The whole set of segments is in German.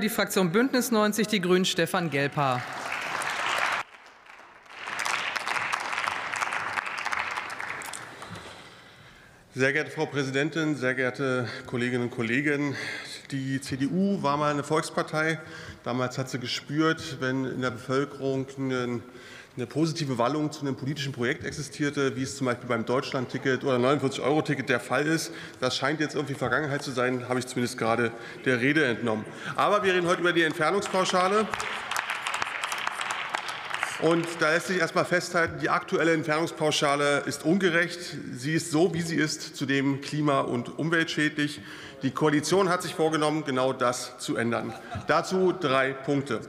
Die Fraktion Bündnis 90 Die Grünen Stefan Gelper. Sehr geehrte Frau Präsidentin, sehr geehrte Kolleginnen und Kollegen, die CDU war mal eine Volkspartei. Damals hat sie gespürt, wenn in der Bevölkerung eine, eine positive Wallung zu einem politischen Projekt existierte, wie es zum Beispiel beim Deutschlandticket oder 49-Euro-Ticket der Fall ist. Das scheint jetzt irgendwie Vergangenheit zu sein, habe ich zumindest gerade der Rede entnommen. Aber wir reden heute über die Entfernungspauschale. Und da lässt sich erst mal festhalten, die aktuelle Entfernungspauschale ist ungerecht. Sie ist so, wie sie ist, zudem klima- und umweltschädlich. Die Koalition hat sich vorgenommen, genau das zu ändern. Dazu drei Punkte.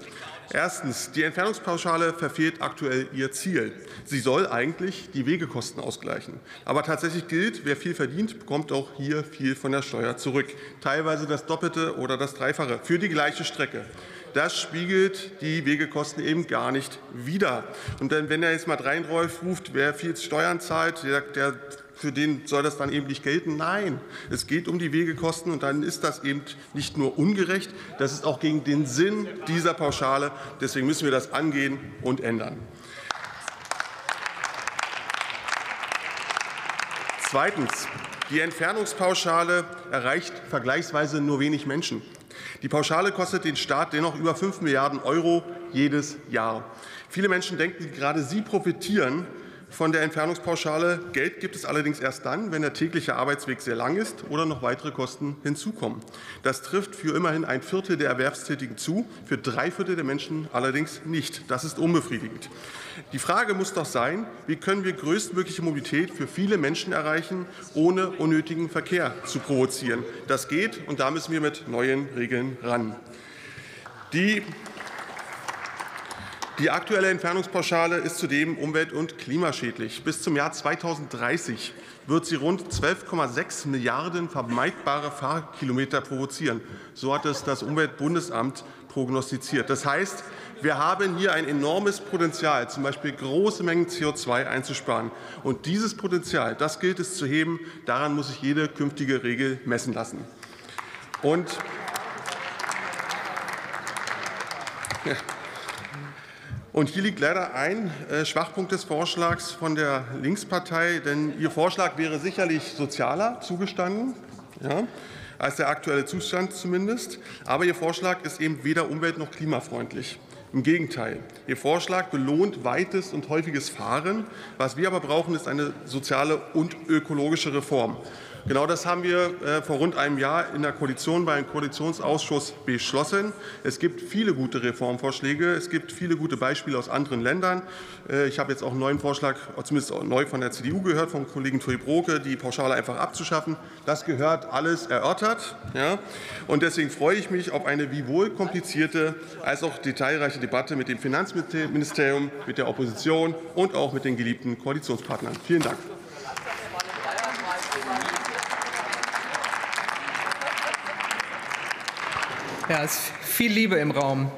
Erstens. Die Entfernungspauschale verfehlt aktuell ihr Ziel. Sie soll eigentlich die Wegekosten ausgleichen. Aber tatsächlich gilt, wer viel verdient, bekommt auch hier viel von der Steuer zurück. Teilweise das Doppelte oder das Dreifache für die gleiche Strecke das spiegelt die Wegekosten eben gar nicht wider. Und wenn er jetzt mal reinläuft, ruft, wer viel Steuern zahlt, der, der für den soll das dann eben nicht gelten. Nein, es geht um die Wegekosten und dann ist das eben nicht nur ungerecht, das ist auch gegen den Sinn dieser Pauschale. Deswegen müssen wir das angehen und ändern. Zweitens. Die Entfernungspauschale erreicht vergleichsweise nur wenig Menschen. Die Pauschale kostet den Staat dennoch über 5 Milliarden Euro jedes Jahr. Viele Menschen denken, gerade sie profitieren von der Entfernungspauschale. Geld gibt es allerdings erst dann, wenn der tägliche Arbeitsweg sehr lang ist oder noch weitere Kosten hinzukommen. Das trifft für immerhin ein Viertel der Erwerbstätigen zu, für drei Viertel der Menschen allerdings nicht. Das ist unbefriedigend. Die Frage muss doch sein, wie können wir größtmögliche Mobilität für viele Menschen erreichen, ohne unnötigen Verkehr zu provozieren. Das geht, und da müssen wir mit neuen Regeln ran. Die die aktuelle Entfernungspauschale ist zudem umwelt- und klimaschädlich. Bis zum Jahr 2030 wird sie rund 12,6 Milliarden vermeidbare Fahrkilometer provozieren. So hat es das Umweltbundesamt prognostiziert. Das heißt, wir haben hier ein enormes Potenzial, zum Beispiel große Mengen CO2 einzusparen. Und dieses Potenzial, das gilt es zu heben. Daran muss sich jede künftige Regel messen lassen. Und ja. Und hier liegt leider ein äh, Schwachpunkt des Vorschlags von der Linkspartei, denn Ihr Vorschlag wäre sicherlich sozialer zugestanden. Ja, als der aktuelle Zustand zumindest. Aber Ihr Vorschlag ist eben weder umwelt- noch klimafreundlich. Im Gegenteil, Ihr Vorschlag belohnt weites und häufiges Fahren. Was wir aber brauchen, ist eine soziale und ökologische Reform. Genau das haben wir äh, vor rund einem Jahr in der Koalition beim Koalitionsausschuss beschlossen. Es gibt viele gute Reformvorschläge. Es gibt viele gute Beispiele aus anderen Ländern. Äh, ich habe jetzt auch einen neuen Vorschlag, zumindest neu von der CDU gehört, vom Kollegen Tui Broke, die Pauschale einfach abzuschaffen. Das gehört alles erörtert. Ja? Und deswegen freue ich mich auf eine wiewohl komplizierte als auch detailreiche Debatte mit dem Finanzministerium, mit der Opposition und auch mit den geliebten Koalitionspartnern. Vielen Dank. Ja, es ist viel Liebe im Raum.